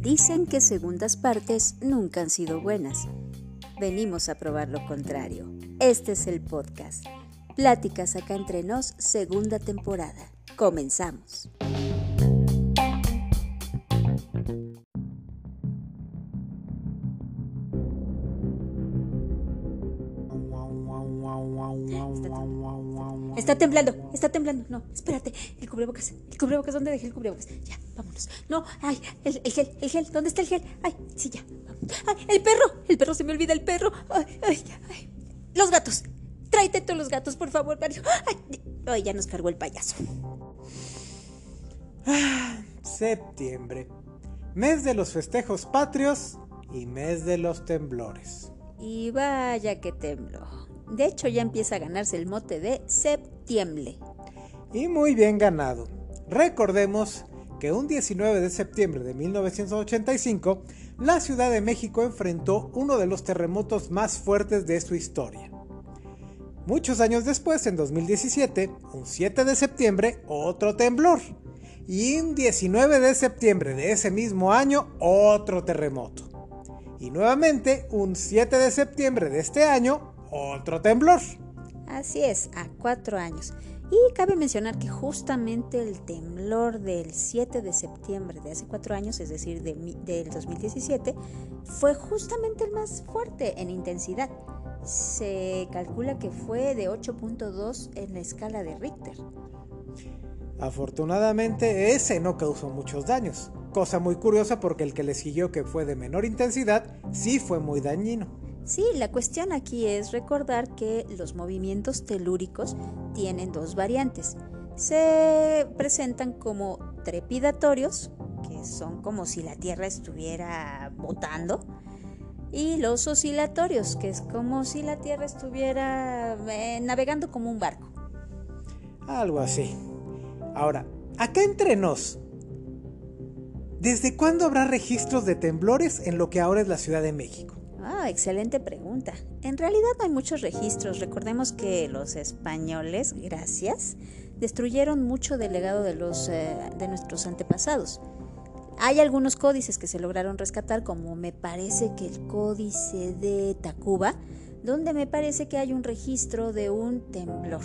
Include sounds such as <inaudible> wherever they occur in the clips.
Dicen que segundas partes nunca han sido buenas. Venimos a probar lo contrario. Este es el podcast. Pláticas acá entre nos, segunda temporada. Comenzamos. Está temblando, está temblando. No, espérate. El cubrebocas, el cubrebocas, ¿dónde dejé el cubrebocas? Ya, vámonos. No, ay, el, gel, el gel, ¿dónde está el gel? Ay, sí, ya. Ay, el perro, el perro, se me olvida el perro. Ay, ay, ay. Los gatos, tráete todos los gatos, por favor, Mario. Ay, ay, ya nos cargó el payaso. Ah, septiembre, mes de los festejos patrios y mes de los temblores. Y vaya que tembló. De hecho, ya empieza a ganarse el mote de septiembre. Y muy bien ganado. Recordemos que un 19 de septiembre de 1985, la Ciudad de México enfrentó uno de los terremotos más fuertes de su historia. Muchos años después, en 2017, un 7 de septiembre, otro temblor. Y un 19 de septiembre de ese mismo año, otro terremoto. Y nuevamente, un 7 de septiembre de este año, otro temblor. Así es, a cuatro años. Y cabe mencionar que justamente el temblor del 7 de septiembre de hace cuatro años, es decir, del 2017, fue justamente el más fuerte en intensidad. Se calcula que fue de 8.2 en la escala de Richter. Afortunadamente ese no causó muchos daños, cosa muy curiosa porque el que le siguió que fue de menor intensidad sí fue muy dañino. Sí, la cuestión aquí es recordar que los movimientos telúricos tienen dos variantes. Se presentan como trepidatorios, que son como si la Tierra estuviera botando, y los oscilatorios, que es como si la Tierra estuviera eh, navegando como un barco. Algo así. Ahora, acá entre nos, ¿desde cuándo habrá registros de temblores en lo que ahora es la Ciudad de México? Ah, excelente pregunta. En realidad no hay muchos registros. Recordemos que los españoles, gracias, destruyeron mucho del legado de, los, eh, de nuestros antepasados. Hay algunos códices que se lograron rescatar, como me parece que el códice de Tacuba, donde me parece que hay un registro de un temblor.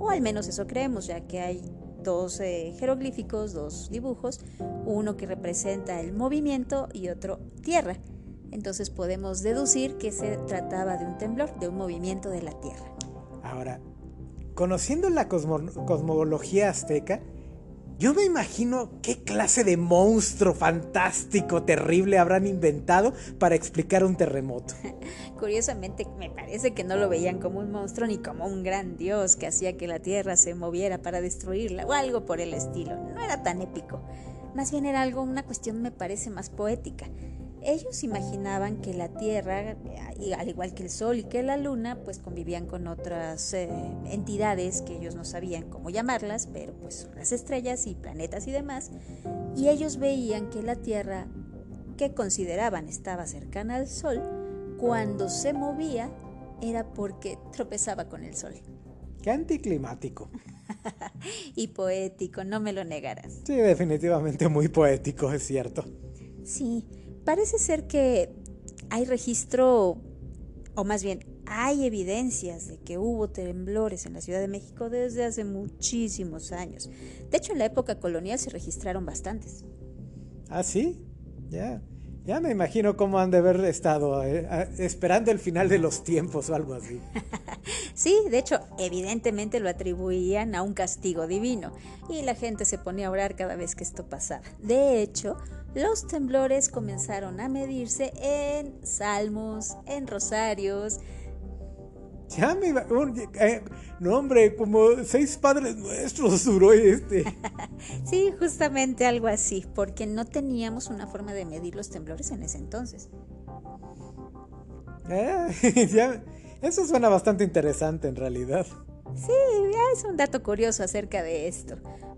O al menos eso creemos, ya que hay dos eh, jeroglíficos, dos dibujos, uno que representa el movimiento y otro tierra. Entonces podemos deducir que se trataba de un temblor, de un movimiento de la Tierra. Ahora, conociendo la cosmología azteca, yo me imagino qué clase de monstruo fantástico, terrible habrán inventado para explicar un terremoto. <laughs> Curiosamente, me parece que no lo veían como un monstruo ni como un gran dios que hacía que la Tierra se moviera para destruirla o algo por el estilo. No era tan épico. Más bien era algo, una cuestión me parece más poética. Ellos imaginaban que la Tierra, al igual que el Sol y que la Luna, pues convivían con otras eh, entidades que ellos no sabían cómo llamarlas, pero pues son las estrellas y planetas y demás. Y ellos veían que la Tierra, que consideraban estaba cercana al Sol, cuando se movía era porque tropezaba con el Sol. Qué anticlimático. <laughs> y poético, no me lo negarás. Sí, definitivamente muy poético, es cierto. Sí, parece ser que hay registro, o más bien hay evidencias de que hubo temblores en la Ciudad de México desde hace muchísimos años. De hecho, en la época colonial se registraron bastantes. ¿Ah, sí? Ya. Ya me imagino cómo han de haber estado eh, esperando el final de los tiempos o algo así. <laughs> sí, de hecho, evidentemente lo atribuían a un castigo divino y la gente se ponía a orar cada vez que esto pasaba. De hecho, los temblores comenzaron a medirse en salmos, en rosarios, ya me iba. Eh, no, hombre, como seis padres nuestros <laughs> duró este. <laughs> sí, justamente algo así, porque no teníamos una forma de medir los temblores en ese entonces. Eh, <laughs> eso suena bastante interesante en realidad. Sí, es un dato curioso acerca de esto.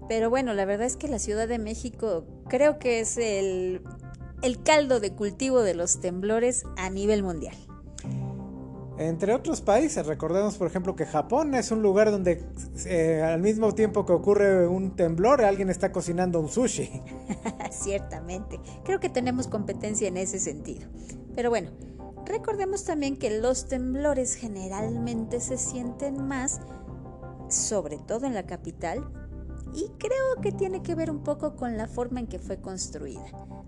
Pero bueno, la verdad es que la Ciudad de México creo que es el, el caldo de cultivo de los temblores a nivel mundial. Entre otros países, recordemos por ejemplo que Japón es un lugar donde eh, al mismo tiempo que ocurre un temblor, alguien está cocinando un sushi. <laughs> Ciertamente, creo que tenemos competencia en ese sentido. Pero bueno, recordemos también que los temblores generalmente se sienten más, sobre todo en la capital, y creo que tiene que ver un poco con la forma en que fue construida.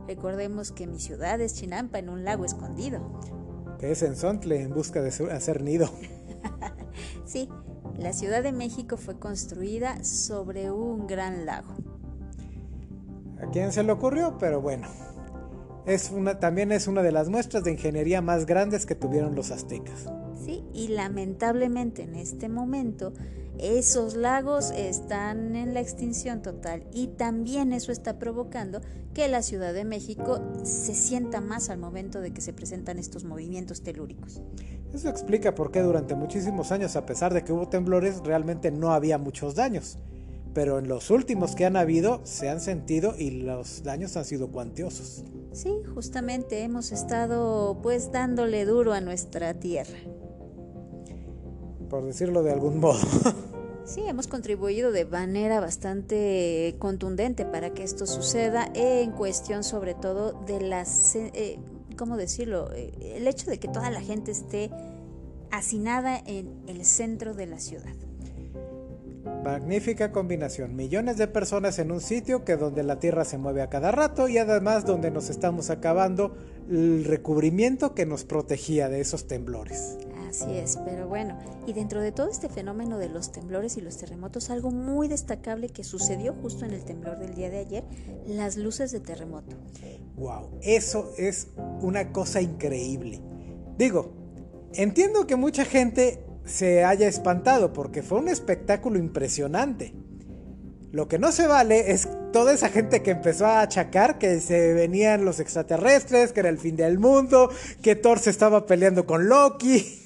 Recordemos que mi ciudad es Chinampa, en un lago escondido que es en Sontle en busca de hacer nido. <laughs> sí, la Ciudad de México fue construida sobre un gran lago. ¿A quién se le ocurrió? Pero bueno, es una, también es una de las muestras de ingeniería más grandes que tuvieron los aztecas. Sí, y lamentablemente en este momento esos lagos están en la extinción total y también eso está provocando que la Ciudad de México se sienta más al momento de que se presentan estos movimientos telúricos. Eso explica por qué durante muchísimos años, a pesar de que hubo temblores, realmente no había muchos daños. Pero en los últimos que han habido se han sentido y los daños han sido cuantiosos. Sí, justamente hemos estado pues dándole duro a nuestra tierra por decirlo de algún modo. <laughs> Sí, hemos contribuido de manera bastante contundente para que esto suceda en cuestión sobre todo de las, eh, ¿cómo decirlo? Eh, el hecho de que toda la gente esté hacinada en el centro de la ciudad. Magnífica combinación, millones de personas en un sitio que donde la tierra se mueve a cada rato y además donde nos estamos acabando el recubrimiento que nos protegía de esos temblores. Así es, pero bueno, y dentro de todo este fenómeno de los temblores y los terremotos, algo muy destacable que sucedió justo en el temblor del día de ayer, las luces de terremoto. Wow, eso es una cosa increíble. Digo, entiendo que mucha gente se haya espantado porque fue un espectáculo impresionante. Lo que no se vale es toda esa gente que empezó a achacar que se venían los extraterrestres, que era el fin del mundo, que Thor se estaba peleando con Loki.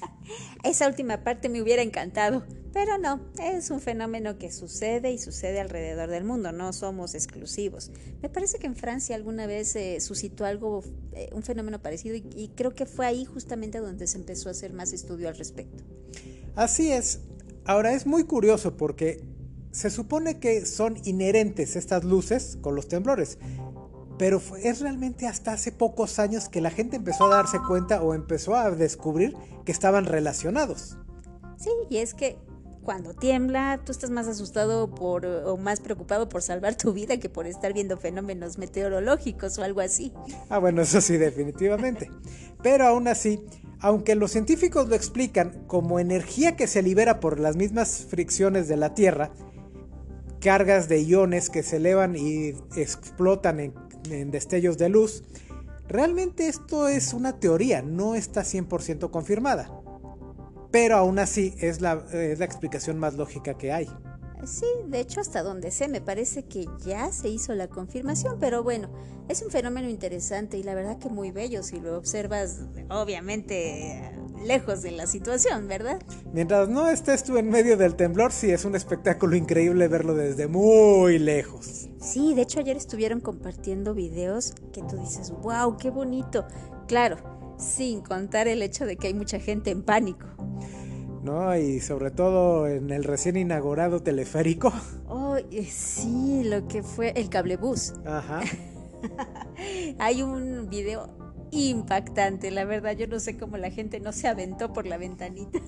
Esa última parte me hubiera encantado, pero no, es un fenómeno que sucede y sucede alrededor del mundo, no somos exclusivos. Me parece que en Francia alguna vez se suscitó algo, eh, un fenómeno parecido y, y creo que fue ahí justamente donde se empezó a hacer más estudio al respecto. Así es. Ahora es muy curioso porque se supone que son inherentes estas luces con los temblores, pero es realmente hasta hace pocos años que la gente empezó a darse cuenta o empezó a descubrir que estaban relacionados. Sí, y es que cuando tiembla, tú estás más asustado por o más preocupado por salvar tu vida que por estar viendo fenómenos meteorológicos o algo así. Ah, bueno, eso sí, definitivamente. Pero aún así, aunque los científicos lo explican como energía que se libera por las mismas fricciones de la Tierra, cargas de iones que se elevan y explotan en en destellos de luz, realmente esto es una teoría, no está 100% confirmada. Pero aún así es la, es la explicación más lógica que hay. Sí, de hecho hasta donde sé me parece que ya se hizo la confirmación, pero bueno, es un fenómeno interesante y la verdad que muy bello si lo observas obviamente lejos de la situación, ¿verdad? Mientras no estés tú en medio del temblor, sí es un espectáculo increíble verlo desde muy lejos. Sí, de hecho ayer estuvieron compartiendo videos que tú dices, wow, qué bonito. Claro, sin contar el hecho de que hay mucha gente en pánico. ¿no? Y sobre todo en el recién inaugurado teleférico. Oh, sí, lo que fue el cablebús. Ajá. <laughs> Hay un video impactante, la verdad, yo no sé cómo la gente no se aventó por la ventanita.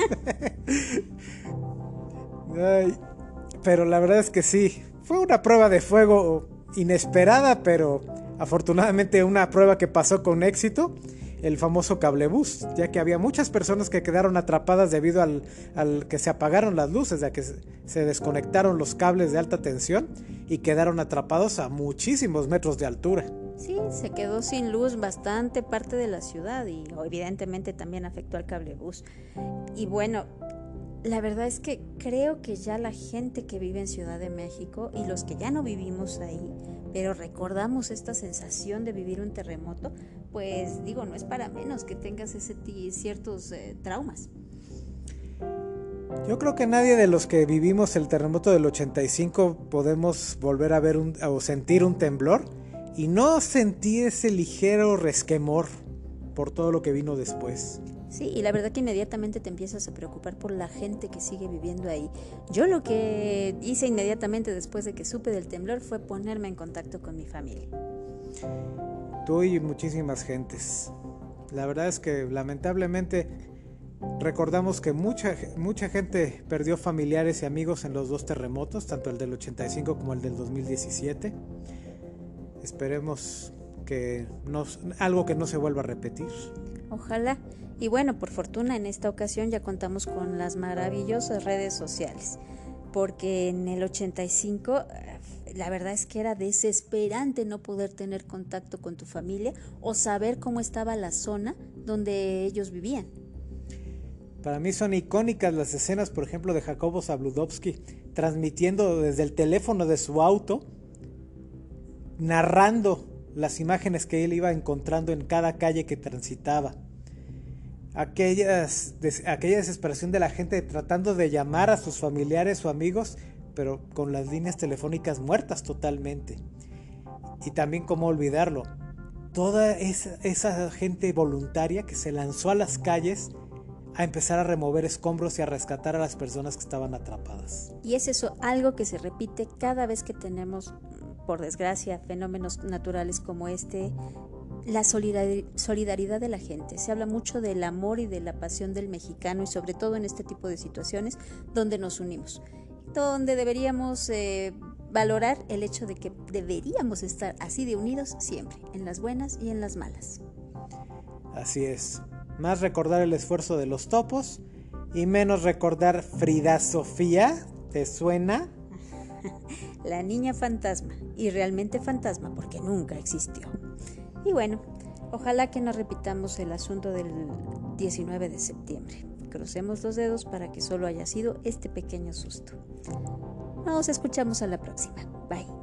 <laughs> pero la verdad es que sí, fue una prueba de fuego inesperada, pero afortunadamente una prueba que pasó con éxito el famoso cablebús, ya que había muchas personas que quedaron atrapadas debido al, que se apagaron las luces, ya que se desconectaron los cables de alta tensión y quedaron atrapados a muchísimos metros de altura. Sí, se quedó sin luz bastante parte de la ciudad y evidentemente también afectó al cablebús. Y bueno, la verdad es que creo que ya la gente que vive en Ciudad de México y los que ya no vivimos ahí, pero recordamos esta sensación de vivir un terremoto, pues digo, no es para menos que tengas ese ciertos eh, traumas. Yo creo que nadie de los que vivimos el terremoto del 85 podemos volver a ver o sentir un temblor y no sentir ese ligero resquemor por todo lo que vino después. Sí, y la verdad que inmediatamente te empiezas a preocupar por la gente que sigue viviendo ahí. Yo lo que hice inmediatamente después de que supe del temblor fue ponerme en contacto con mi familia. Tú y muchísimas gentes. La verdad es que lamentablemente recordamos que mucha, mucha gente perdió familiares y amigos en los dos terremotos, tanto el del 85 como el del 2017. Esperemos que no, algo que no se vuelva a repetir. Ojalá. Y bueno, por fortuna en esta ocasión ya contamos con las maravillosas redes sociales, porque en el 85 eh, la verdad es que era desesperante no poder tener contacto con tu familia o saber cómo estaba la zona donde ellos vivían. Para mí son icónicas las escenas, por ejemplo, de Jacobo Zabludovsky transmitiendo desde el teléfono de su auto, narrando las imágenes que él iba encontrando en cada calle que transitaba. Aquellas, aquella desesperación de la gente tratando de llamar a sus familiares o amigos, pero con las líneas telefónicas muertas totalmente. Y también cómo olvidarlo, toda esa, esa gente voluntaria que se lanzó a las calles a empezar a remover escombros y a rescatar a las personas que estaban atrapadas. Y es eso algo que se repite cada vez que tenemos por desgracia, fenómenos naturales como este, la solidaridad de la gente. Se habla mucho del amor y de la pasión del mexicano y sobre todo en este tipo de situaciones donde nos unimos, donde deberíamos eh, valorar el hecho de que deberíamos estar así de unidos siempre, en las buenas y en las malas. Así es. Más recordar el esfuerzo de los topos y menos recordar Frida Sofía. ¿Te suena? La niña fantasma, y realmente fantasma porque nunca existió. Y bueno, ojalá que no repitamos el asunto del 19 de septiembre. Crucemos los dedos para que solo haya sido este pequeño susto. Nos escuchamos a la próxima. Bye.